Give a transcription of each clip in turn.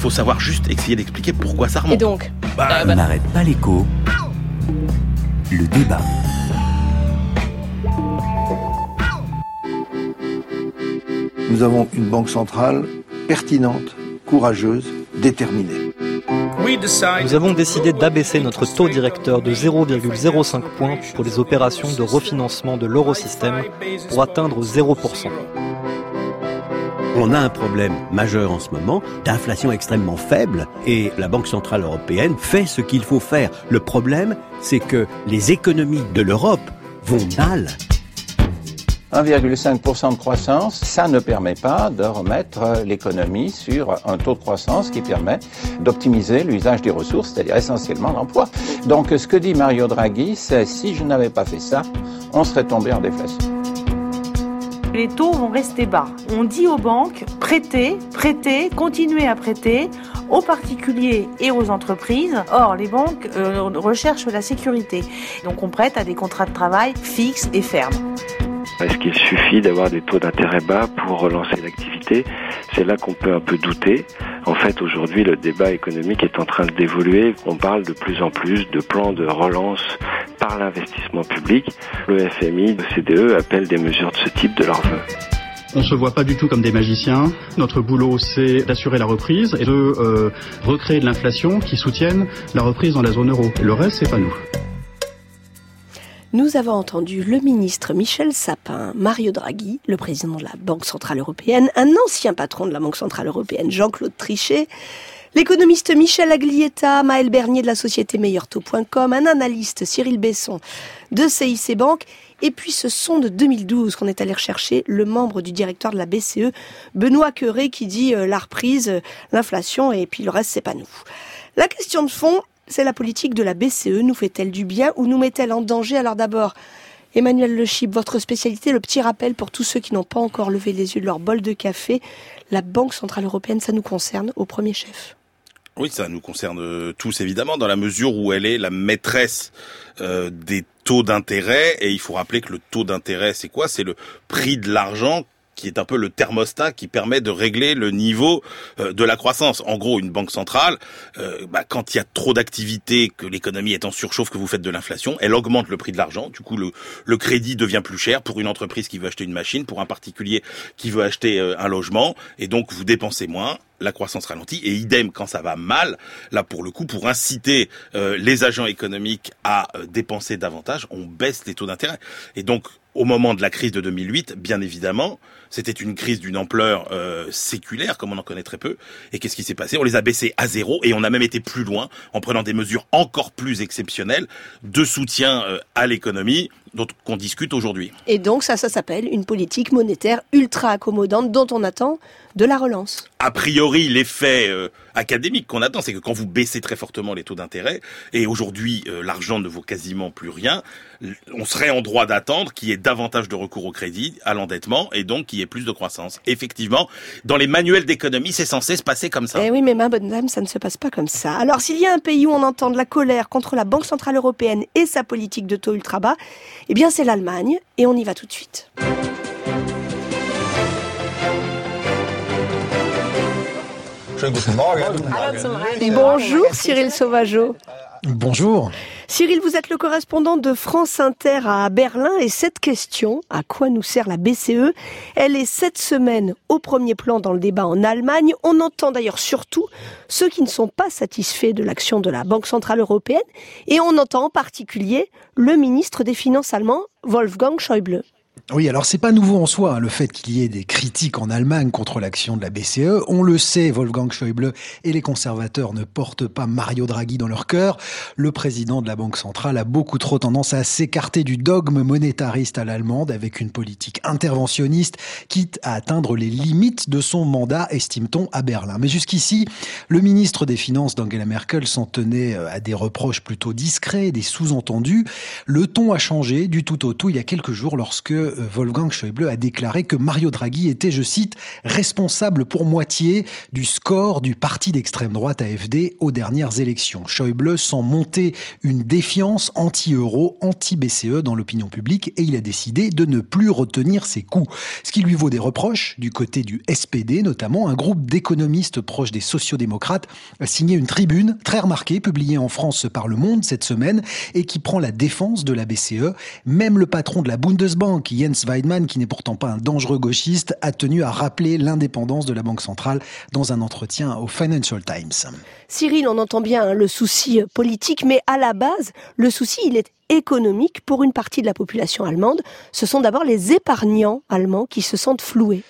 faut savoir juste essayer d'expliquer pourquoi ça remonte. Et donc Bah, On n'arrête pas l'écho. Le débat. Nous avons une banque centrale pertinente, courageuse, déterminée. Nous avons décidé d'abaisser notre taux directeur de 0,05 points pour les opérations de refinancement de l'eurosystème pour atteindre 0%. On a un problème majeur en ce moment d'inflation extrêmement faible et la Banque Centrale Européenne fait ce qu'il faut faire. Le problème, c'est que les économies de l'Europe vont mal. 1,5% de croissance, ça ne permet pas de remettre l'économie sur un taux de croissance qui permet d'optimiser l'usage des ressources, c'est-à-dire essentiellement l'emploi. Donc ce que dit Mario Draghi, c'est si je n'avais pas fait ça, on serait tombé en déflation. Les taux vont rester bas. On dit aux banques, prêtez, prêtez, continuez à prêter aux particuliers et aux entreprises. Or, les banques euh, recherchent la sécurité. Donc on prête à des contrats de travail fixes et fermes. Est-ce qu'il suffit d'avoir des taux d'intérêt bas pour relancer l'activité? C'est là qu'on peut un peu douter. En fait, aujourd'hui, le débat économique est en train d'évoluer. On parle de plus en plus de plans de relance par l'investissement public. Le FMI, le CDE appellent des mesures de ce type de leur vœu. On se voit pas du tout comme des magiciens. Notre boulot, c'est d'assurer la reprise et de euh, recréer de l'inflation qui soutienne la reprise dans la zone euro. Le reste, c'est pas nous. Nous avons entendu le ministre Michel Sapin, Mario Draghi, le président de la Banque Centrale Européenne, un ancien patron de la Banque Centrale Européenne, Jean-Claude Trichet, l'économiste Michel Aglietta, Maël Bernier de la société meilleurtaux.com, un analyste Cyril Besson de CIC Banque, et puis ce son de 2012 qu'on est allé rechercher, le membre du directeur de la BCE, Benoît Queré, qui dit euh, la reprise, euh, l'inflation, et puis le reste, c'est pas nous. La question de fond, c'est la politique de la BCE. Nous fait-elle du bien ou nous met-elle en danger Alors d'abord, Emmanuel Le Chip, votre spécialité, le petit rappel pour tous ceux qui n'ont pas encore levé les yeux de leur bol de café. La Banque Centrale Européenne, ça nous concerne au premier chef. Oui, ça nous concerne tous évidemment, dans la mesure où elle est la maîtresse euh, des taux d'intérêt. Et il faut rappeler que le taux d'intérêt, c'est quoi? C'est le prix de l'argent qui est un peu le thermostat qui permet de régler le niveau euh, de la croissance. En gros, une banque centrale, euh, bah, quand il y a trop d'activité, que l'économie est en surchauffe, que vous faites de l'inflation, elle augmente le prix de l'argent. Du coup, le, le, crédit devient plus cher pour une entreprise qui veut acheter une machine, pour un particulier qui veut acheter euh, un logement, et donc vous dépensez moins la croissance ralentit et idem quand ça va mal là pour le coup pour inciter euh, les agents économiques à euh, dépenser davantage on baisse les taux d'intérêt. Et donc au moment de la crise de 2008, bien évidemment, c'était une crise d'une ampleur euh, séculaire, comme on en connaît très peu. Et qu'est-ce qui s'est passé? On les a baissés à zéro et on a même été plus loin en prenant des mesures encore plus exceptionnelles de soutien euh, à l'économie dont qu'on discute aujourd'hui. Et donc ça, ça s'appelle une politique monétaire ultra accommodante dont on attend de la relance. A priori, l'effet euh, académique qu'on attend, c'est que quand vous baissez très fortement les taux d'intérêt, et aujourd'hui euh, l'argent ne vaut quasiment plus rien, on serait en droit d'attendre qu'il y ait davantage de recours au crédit, à l'endettement, et donc qu'il y ait plus de croissance. Effectivement, dans les manuels d'économie, c'est censé se passer comme ça. Eh oui, mais ma bonne dame, ça ne se passe pas comme ça. Alors s'il y a un pays où on entend de la colère contre la Banque Centrale Européenne et sa politique de taux ultra bas, eh bien c'est l'Allemagne, et on y va tout de suite. Bonjour Cyril Sauvageau. Bonjour. Cyril, vous êtes le correspondant de France Inter à Berlin et cette question, à quoi nous sert la BCE, elle est cette semaine au premier plan dans le débat en Allemagne. On entend d'ailleurs surtout ceux qui ne sont pas satisfaits de l'action de la Banque Centrale Européenne et on entend en particulier le ministre des Finances allemand, Wolfgang Schäuble. Oui, alors c'est pas nouveau en soi, hein, le fait qu'il y ait des critiques en Allemagne contre l'action de la BCE. On le sait, Wolfgang Schäuble et les conservateurs ne portent pas Mario Draghi dans leur cœur. Le président de la Banque centrale a beaucoup trop tendance à s'écarter du dogme monétariste à l'allemande avec une politique interventionniste, quitte à atteindre les limites de son mandat, estime-t-on, à Berlin. Mais jusqu'ici, le ministre des Finances d'Angela Merkel s'en tenait euh, à des reproches plutôt discrets, des sous-entendus. Le ton a changé du tout au tout il y a quelques jours lorsque Wolfgang Schäuble a déclaré que Mario Draghi était, je cite, responsable pour moitié du score du parti d'extrême droite AFD aux dernières élections. Schäuble sent monter une défiance anti-euro, anti-BCE dans l'opinion publique et il a décidé de ne plus retenir ses coups. Ce qui lui vaut des reproches du côté du SPD, notamment un groupe d'économistes proches des sociodémocrates a signé une tribune très remarquée publiée en France par Le Monde cette semaine et qui prend la défense de la BCE. Même le patron de la Bundesbank, Jens Weidmann, qui n'est pourtant pas un dangereux gauchiste, a tenu à rappeler l'indépendance de la Banque centrale dans un entretien au Financial Times. Cyril, on entend bien hein, le souci politique, mais à la base, le souci, il est économique pour une partie de la population allemande. Ce sont d'abord les épargnants allemands qui se sentent floués.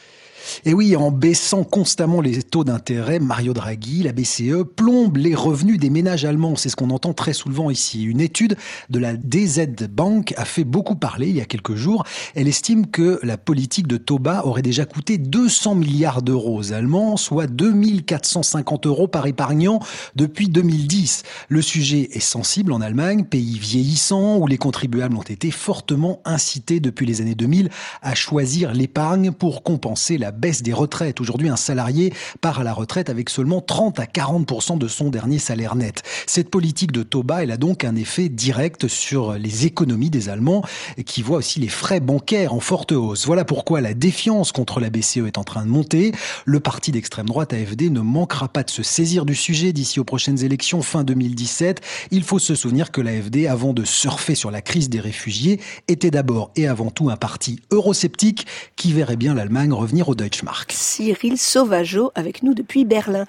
Et oui, en baissant constamment les taux d'intérêt, Mario Draghi, la BCE, plombe les revenus des ménages allemands. C'est ce qu'on entend très souvent ici. Une étude de la DZ Bank a fait beaucoup parler il y a quelques jours. Elle estime que la politique de taux aurait déjà coûté 200 milliards d'euros aux Allemands, soit 2450 euros par épargnant depuis 2010. Le sujet est sensible en Allemagne, pays vieillissant où les contribuables ont été fortement incités depuis les années 2000 à choisir l'épargne pour compenser la baisse des retraites. Aujourd'hui, un salarié part à la retraite avec seulement 30 à 40 de son dernier salaire net. Cette politique de taux bas, elle a donc un effet direct sur les économies des Allemands qui voient aussi les frais bancaires en forte hausse. Voilà pourquoi la défiance contre la BCE est en train de monter. Le parti d'extrême droite AFD ne manquera pas de se saisir du sujet d'ici aux prochaines élections fin 2017. Il faut se souvenir que l'AFD, avant de surfer sur la crise des réfugiés, était d'abord et avant tout un parti eurosceptique qui verrait bien l'Allemagne revenir au Cyril Sauvageau avec nous depuis Berlin.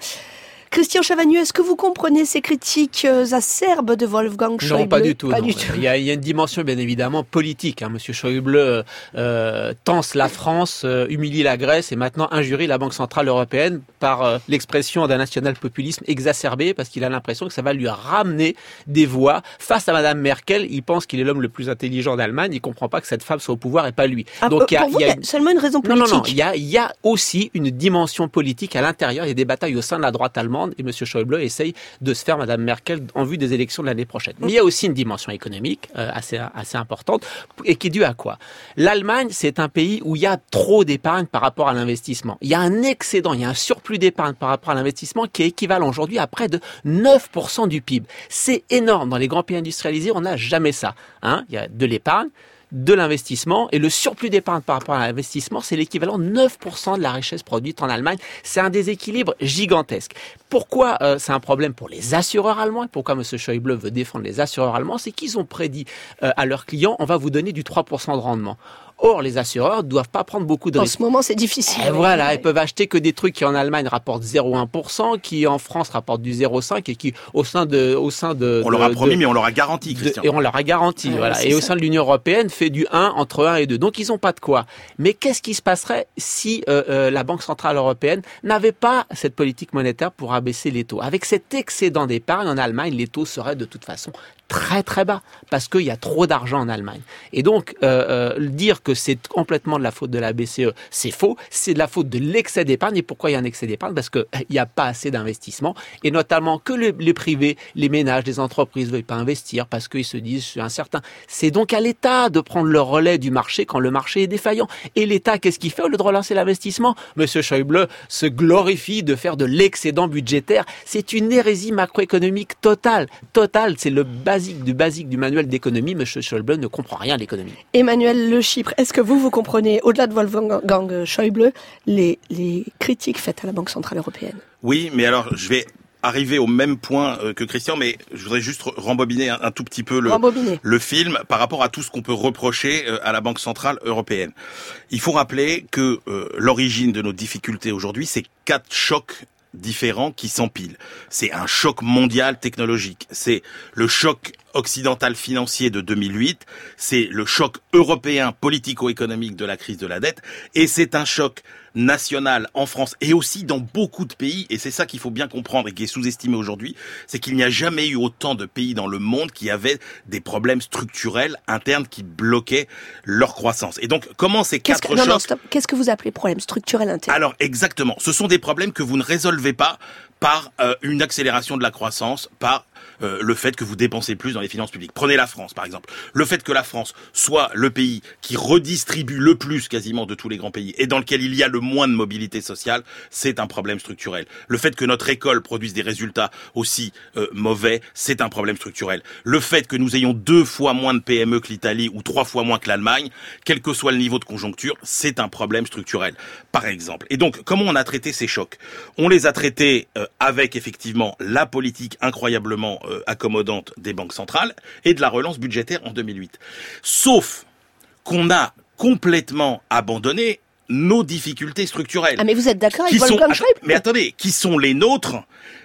Christian Chavagneux, est-ce que vous comprenez ces critiques euh, acerbes de Wolfgang Schäuble Non, pas du tout. Il, y a, une dimension bien évidemment politique. Hein. Monsieur Schäuble euh, euh, tense la France, humilie la Grèce et maintenant injurie la Banque centrale européenne par l'expression d'un national-populisme exacerbé parce qu'il a l'impression que ça va lui ramener des voix face à Madame Merkel. Il pense qu'il est l'homme le plus intelligent d'Allemagne. Il comprend pas que cette femme soit au pouvoir et pas lui. Ah, Donc il y a, y a seulement une raison politique. Non, non, non. Il y a, il y a aussi une dimension politique à l'intérieur. Il y a des batailles au sein de la droite allemande et M. Schäuble essaye de se faire Mme Merkel en vue des élections de l'année prochaine. Mais il y a aussi une dimension économique euh, assez, assez importante et qui est due à quoi? L'Allemagne, c'est un pays où il y a trop d'épargne par rapport à l'investissement. Il y a un excédent, il y a un surplus d'épargne par rapport à l'investissement qui est équivalent aujourd'hui à près de 9% du PIB. C'est énorme. Dans les grands pays industrialisés, on n'a jamais ça. Hein il y a de l'épargne, de l'investissement et le surplus d'épargne par rapport à l'investissement, c'est l'équivalent de 9% de la richesse produite en Allemagne. C'est un déséquilibre gigantesque. Pourquoi euh, c'est un problème pour les assureurs allemands? Et pourquoi M. Schäuble veut défendre les assureurs allemands? C'est qu'ils ont prédit euh, à leurs clients, on va vous donner du 3% de rendement. Or, les assureurs ne doivent pas prendre beaucoup de risques. En ce moment, c'est difficile. Et voilà, ils peuvent acheter que des trucs qui en Allemagne rapportent 0,1%, qui en France rapportent du 0,5 et qui au sein de, au sein de. On leur a promis, mais on leur a garanti, Christian. et on leur a garanti, voilà. Et au sein de l'Union européenne, fait du 1 entre 1 et 2. Donc, ils n'ont pas de quoi. Mais qu'est-ce qui se passerait si euh, euh, la Banque centrale européenne n'avait pas cette politique monétaire pour abaisser les taux? Avec cet excédent d'épargne en Allemagne, les taux seraient de toute façon très très bas parce qu'il y a trop d'argent en Allemagne. Et donc euh, euh, dire que c'est complètement de la faute de la BCE, c'est faux. C'est de la faute de l'excès d'épargne. Et pourquoi il y a un excès d'épargne? Parce qu'il n'y a pas assez d'investissement et notamment que les privés, les ménages, les entreprises ne veulent pas investir parce qu'ils se disent c'est incertain. C'est donc à l'État de prendre le relais du marché quand le marché est défaillant. Et l'État, qu'est-ce qu'il fait? Au lieu de relancer l'investissement? Monsieur Schäuble se glorifie de faire de l'excédent budgétaire. C'est une hérésie macroéconomique totale, totale. C'est le basique du basique du manuel d'économie, M. Schäuble ne comprend rien à l'économie. Emmanuel Le Chypre, est-ce que vous, vous comprenez, au-delà de Wolfgang Schäuble, les, les critiques faites à la Banque Centrale Européenne? Oui, mais alors je vais arriver au même point euh, que Christian, mais je voudrais juste rembobiner un, tout petit peu le, le film par rapport à tout ce qu'on peut reprocher euh, à la Banque Centrale Européenne. Il faut rappeler que euh, l'origine de nos difficultés aujourd'hui, c'est quatre chocs différents qui s'empilent. C'est un choc mondial technologique. C'est le choc occidental financier de 2008. C'est le choc européen politico-économique de la crise de la dette. Et c'est un choc national en France et aussi dans beaucoup de pays, et c'est ça qu'il faut bien comprendre et qui est sous-estimé aujourd'hui, c'est qu'il n'y a jamais eu autant de pays dans le monde qui avaient des problèmes structurels internes qui bloquaient leur croissance. Et donc, comment ces quatre que, chocs... Qu'est-ce que vous appelez problèmes structurels internes Alors, exactement. Ce sont des problèmes que vous ne résolvez pas par euh, une accélération de la croissance, par euh, le fait que vous dépensez plus dans les finances publiques. Prenez la France, par exemple. Le fait que la France soit le pays qui redistribue le plus quasiment de tous les grands pays et dans lequel il y a le moins de mobilité sociale, c'est un problème structurel. Le fait que notre école produise des résultats aussi euh, mauvais, c'est un problème structurel. Le fait que nous ayons deux fois moins de PME que l'Italie ou trois fois moins que l'Allemagne, quel que soit le niveau de conjoncture, c'est un problème structurel, par exemple. Et donc, comment on a traité ces chocs? On les a traités euh, avec effectivement la politique incroyablement euh, accommodante des banques centrales et de la relance budgétaire en 2008. Sauf qu'on a complètement abandonné nos difficultés structurelles. Ah mais vous êtes d'accord avec sont- Wolfgang Schäuble Mais attendez, qui sont les nôtres,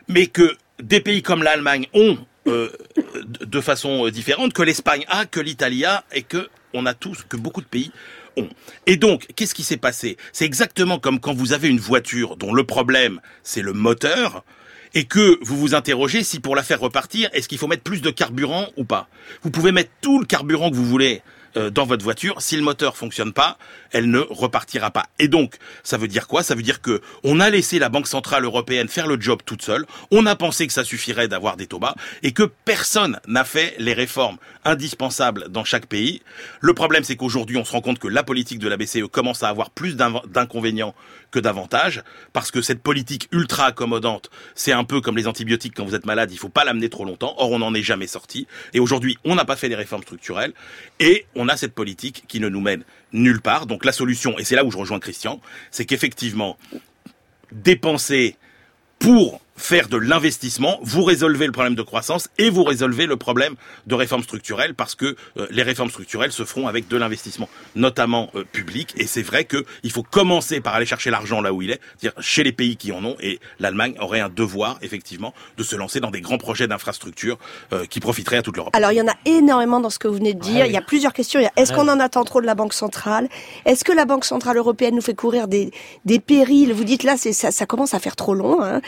mais que des pays comme l'Allemagne ont euh, de de façon euh, différente, que l'Espagne a, que l'Italie a, et que on a tous, que beaucoup de pays ont. Et donc, qu'est-ce qui s'est passé? C'est exactement comme quand vous avez une voiture dont le problème c'est le moteur. Et que vous vous interrogez si pour la faire repartir, est-ce qu'il faut mettre plus de carburant ou pas? Vous pouvez mettre tout le carburant que vous voulez dans votre voiture, si le moteur fonctionne pas, elle ne repartira pas. Et donc, ça veut dire quoi? Ça veut dire que on a laissé la Banque centrale européenne faire le job toute seule. On a pensé que ça suffirait d'avoir des taux bas et que personne n'a fait les réformes indispensables dans chaque pays. Le problème, c'est qu'aujourd'hui, on se rend compte que la politique de la BCE commence à avoir plus d'inconvénients que d'avantages parce que cette politique ultra accommodante, c'est un peu comme les antibiotiques quand vous êtes malade, il faut pas l'amener trop longtemps. Or, on n'en est jamais sorti. Et aujourd'hui, on n'a pas fait les réformes structurelles et on a cette politique qui ne nous mène nulle part. Donc la solution, et c'est là où je rejoins Christian, c'est qu'effectivement, dépenser pour faire de l'investissement, vous résolvez le problème de croissance et vous résolvez le problème de réforme structurelle parce que euh, les réformes structurelles se feront avec de l'investissement, notamment euh, public. Et c'est vrai qu'il faut commencer par aller chercher l'argent là où il est, c'est-à-dire chez les pays qui en ont. Et l'Allemagne aurait un devoir, effectivement, de se lancer dans des grands projets d'infrastructure euh, qui profiteraient à toute l'Europe. Alors il y en a énormément dans ce que vous venez de dire. Il y a plusieurs questions. Est-ce Ouais. qu'on en attend trop de la Banque centrale? Est-ce que la Banque centrale européenne nous fait courir des, des périls? Vous dites là, c'est ça, ça commence à faire trop long. Hein.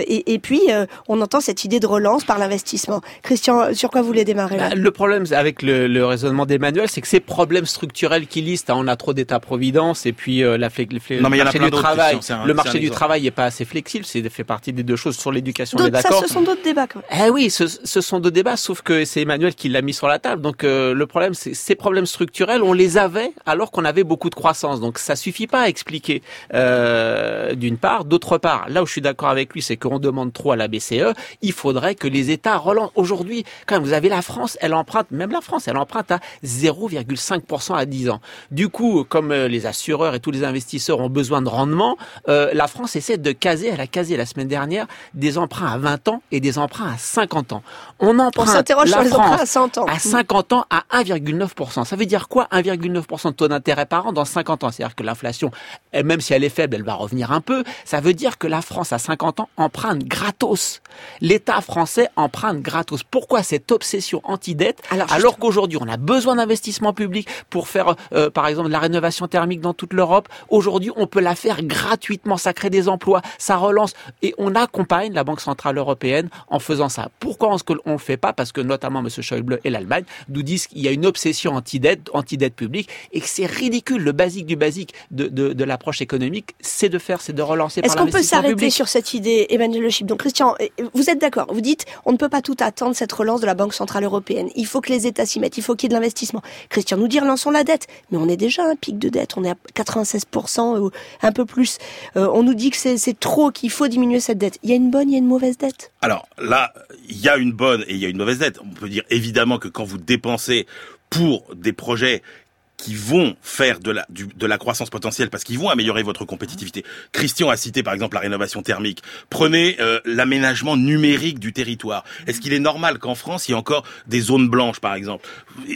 Euh, et, et puis euh, on entend cette idée de relance par l'investissement. Christian, sur quoi vous voulez démarrer là Bah, le problème avec le, le raisonnement d'Emmanuel, c'est que ces problèmes structurels qu'il liste, hein, on a trop d'État-providence et puis euh, la Non, mais il y le marché plein du travail. Un- le marché du n'est pas assez flexible, c'est fait partie des deux choses. Sur l'éducation, on est D'autres- Ça, d'accord. ce sont d'autres débats. Quand même. Eh oui, ce, ce sont deux débats, sauf que c'est Emmanuel qui l'a mis sur la table. Donc euh, le problème, c'est ces problèmes structurels, on les avait alors qu'on avait beaucoup de croissance. Donc ça suffit pas à expliquer euh, d'une part. D'autre part, là où je suis d'accord avec lui, c'est qu'on demande trop à la BCE. Il faudrait que les États relancent. Aujourd'hui, quand même, vous avez la France, elle emprunte, même la France, elle emprunte à 0,5% à 10 ans. Du coup, comme euh, les assureurs et tous les investisseurs ont besoin de rendement, euh, la France essaie de caser, elle a casé la semaine dernière des emprunts à 20 ans et des emprunts à 50 ans. On emprunte s'interroge la sur les emprunts à 100 ans. à 50 ans à 1,9%. Ça veut dire quoi 1,9% de taux d'intérêt par an dans 50 ans? C'est-à-dire que l'inflation, même si elle est faible, elle va revenir un peu. Ça veut dire que la France à 50 ans emprunte gratos. L'État français emprunte gratos. Pourquoi cette obsession anti-dette alors, qu'aujourd'hui on a besoin d'investissement public pour faire euh, par exemple de la rénovation thermique dans toute l'Europe? Aujourd'hui on peut la faire gratuitement, ça crée des emplois, ça relance et on accompagne la Banque Centrale Européenne en faisant ça. Pourquoi est-ce qu'on ne le fait pas? Parce que notamment M. Schäuble et l'Allemagne nous disent qu'il y a une obsession anti-dette, anti-dette publique et que c'est ridicule. Le basique du basique de, de, de l'approche économique, c'est de faire, c'est de relancer Est-ce par qu'on peut s'arrêter public. sur cette idée, Emmanuel Donc, Christian, euh, vous êtes d'accord Vous dites, on ne peut pas tout attendre cette relance de la Banque centrale européenne. Il faut que les États s'y mettent. Il faut qu'il y ait de l'investissement. Christian nous dit, relançons la dette. Mais on est déjà à un pic de dette. On est à 96% ou un peu plus. Euh, on nous dit que c'est trop, qu'il faut diminuer cette dette. Il y a une bonne, il y a une mauvaise dette? Alors là, il y a une bonne et il y a une mauvaise dette. On peut dire évidemment que quand vous dépensez pour des projets qui vont faire de la, du- de la croissance potentielle parce qu'ils vont améliorer votre compétitivité. Christian a cité par exemple la rénovation thermique. Prenez euh, l'aménagement numérique du territoire. Est-ce qu'il est normal qu'en France il y ait encore des zones blanches par exemple?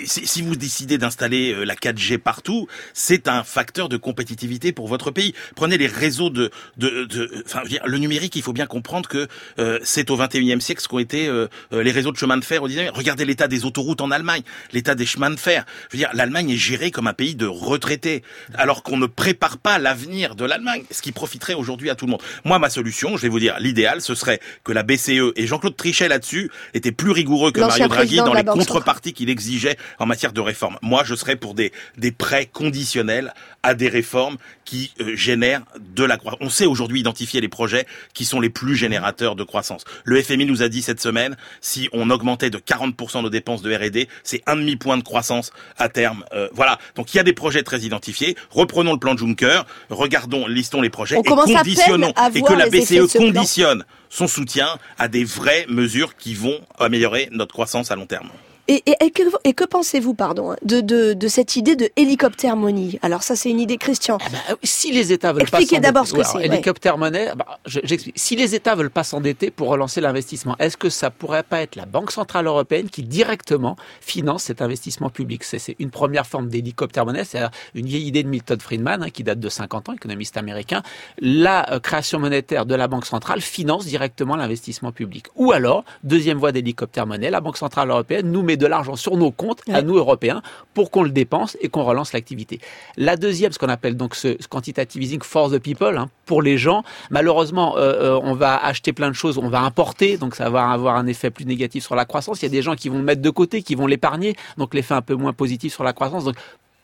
Si, vous décidez d'installer euh, la 4G partout, c'est un facteur de compétitivité pour votre pays. Prenez les réseaux de, de, de enfin le numérique. Il faut bien comprendre que euh, c'est au 21e siècle ce qu'ont été euh, euh, les réseaux de chemin de fer au 19e. Regardez l'état des autoroutes en Allemagne, l'état des chemins de fer. Je veux dire, l'Allemagne est gérée comme un pays de retraités, alors qu'on ne prépare pas l'avenir de l'Allemagne, ce qui profiterait aujourd'hui à tout le monde. Moi, ma solution, je vais vous dire, l'idéal, ce serait que la BCE et Jean-Claude Trichet là-dessus étaient plus rigoureux que Mario Draghi dans les contreparties qu'il exigeait en matière de réforme. Moi, je serais pour des, des prêts conditionnels à des réformes qui euh, génèrent de la croissance. On sait aujourd'hui identifier les projets qui sont les plus générateurs de croissance. Le FMI nous a dit cette semaine, si on augmentait de 40% nos dépenses de R&D, c'est un demi-point de croissance à terme. Euh, voilà. Donc il y a des projets très identifiés. Reprenons le plan Juncker, regardons, listons les projets et conditionnons et que la BCE conditionne son soutien à des vraies mesures qui vont améliorer notre croissance à long terme. Et, et, que, et que pensez-vous, pardon, hein, de, de, de, cette idée de hélicoptère money Alors ça, c'est une idée, Christian. Ah bah, si les États veulent Expliquez d'abord ce que c'est. Hélicoptère monnaie, bah, j'explique. Si les États veulent pas s'endetter pour relancer l'investissement, est-ce que ça pourrait pas être la Banque centrale européenne qui directement finance cet investissement public? C'est une première forme d'hélicoptère monnaie, c'est une vieille idée de Milton Friedman hein, qui date de 50 ans, économiste américain. La euh, création monétaire de la Banque centrale finance directement l'investissement public. Ou alors, deuxième voie d'hélicoptère monnaie, la Banque centrale européenne nous met de l'argent sur nos comptes, à nous Européens, pour qu'on le dépense et qu'on relance l'activité. La deuxième, ce qu'on appelle donc ce quantitative easing for the people, hein, pour les gens, malheureusement, euh, euh, on va acheter plein de choses, on va importer, donc ça va avoir un effet plus négatif sur la croissance. Il y a des gens qui vont le mettre de côté, qui vont l'épargner, donc l'effet un peu moins positif sur la croissance. Donc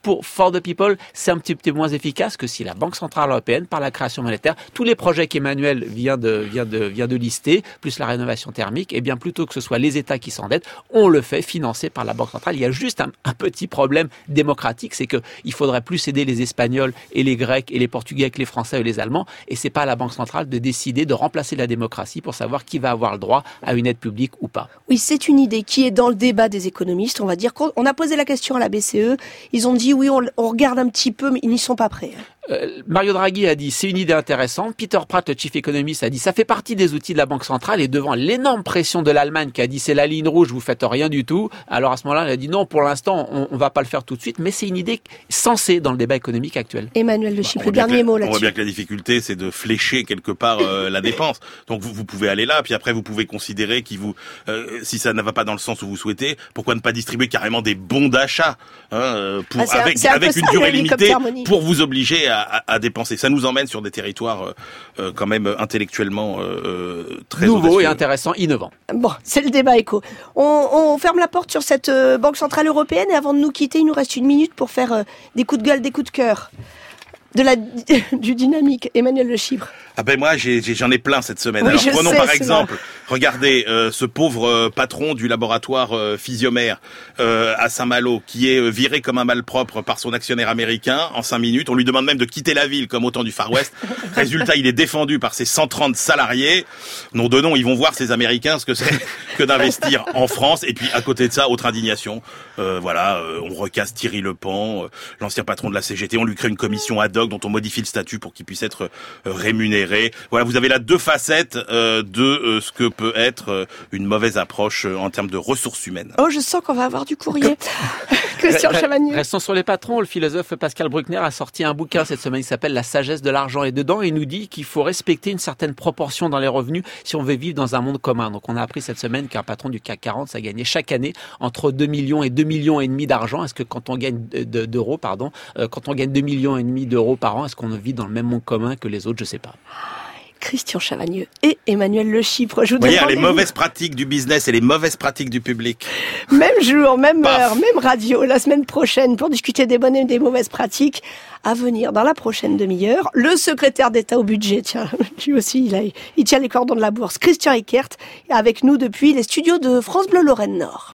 pour For the People, c'est un petit peu moins efficace que si la Banque Centrale Européenne, par la création monétaire, tous les projets qu'Emmanuel vient de, vient, de, vient de lister, plus la rénovation thermique, et eh bien plutôt que ce soit les États qui s'endettent, on le fait financer par la Banque Centrale. Il y a juste un, petit problème démocratique, c'est qu'il faudrait plus aider les Espagnols et les Grecs et les Portugais que les Français et les Allemands, et c'est pas à la Banque Centrale de décider de remplacer la démocratie pour savoir qui va avoir le droit à une aide publique ou pas. Oui, c'est une idée qui est dans le débat des économistes. On va dire qu'on a posé la question à la BCE, ils ont dit oui, on, regarde un petit peu, mais ils n'y sont pas prêts. Euh, Mario Draghi a dit c'est une idée intéressante. Peter Pratt, le chief économiste, a dit ça fait partie des outils de la Banque centrale et devant l'énorme pression de l'Allemagne qui a dit c'est la ligne rouge, vous faites rien du tout. Alors à ce moment-là, il a dit non, pour l'instant, on, on va pas le faire tout de suite, mais c'est une idée censée dans le débat économique actuel. Emmanuel Le Chip, le dernier mot là-dessus. On voit bien que la difficulté, c'est de flécher quelque part euh, la dépense. Donc vous, vous, pouvez aller là, puis après vous pouvez considérer qui vous, euh, si ça ne va pas dans le sens où vous souhaitez, pourquoi ne pas distribuer carrément des bons d'achat hein, pour ah, avec, avec une durée limitée pour vous obliger à, à, à dépenser ça nous emmène sur des territoires euh, euh, quand même intellectuellement euh, très nouveaux et intéressants, innovants. Bon, c'est le débat éco. On, on, ferme la porte sur cette Banque centrale européenne et avant de nous quitter, il nous reste une minute pour faire des coups de gueule, des coups de cœur de la, du dynamique. Emmanuel Le Chibre. Ah ben moi j'en ai, plein cette semaine. Alors prenons par exemple, regardez euh, ce pauvre euh, patron du laboratoire euh, Physiomère euh, à Saint-Malo qui est viré comme un malpropre par son actionnaire américain en cinq minutes. On lui demande même de quitter la ville comme au temps du Far West. Résultat, il est défendu par ses 130 salariés. Non de nom, ils vont voir ces Américains ce que c'est que d'investir en France. Et puis à côté de ça, autre indignation. voilà, on recasse Thierry Lepan, l'ancien patron de la CGT. On lui crée une commission ad hoc dont on modifie le statut pour qu'il puisse être rémunéré voilà, vous avez là deux facettes euh, de euh, ce que peut être euh, une mauvaise approche en termes de ressources humaines. Oh, je sens qu'on va avoir du courrier. Christian Chavagneux. Restons sur les patrons. Le philosophe Pascal Bruckner a sorti un bouquin cette semaine qui s'appelle La sagesse de l'argent. Et dedans, il nous dit qu'il faut respecter une certaine proportion dans les revenus si on veut vivre dans un monde commun. Donc, on a appris cette semaine qu'un patron du CAC 40, ça gagnait chaque année entre 2 millions et 2 millions et demi d'argent. Est-ce que quand on gagne d'euros, pardon, quand on gagne 2 millions et demi d'euros par an, est-ce qu'on vit dans le même monde commun que les autres? Je sais pas. Christian Chavagneux et Emmanuel Le Chypre. Je vous voyez, les mauvaises pratiques du business et les mauvaises pratiques du public. Même jour, même heure, même radio, la semaine prochaine pour discuter des bonnes et des mauvaises pratiques. À venir dans la prochaine demi-heure, le secrétaire d'État au budget, tiens, lui aussi, il, il tient les cordons de la bourse, Christian Eckert, avec nous depuis les studios de France Bleu Lorraine Nord.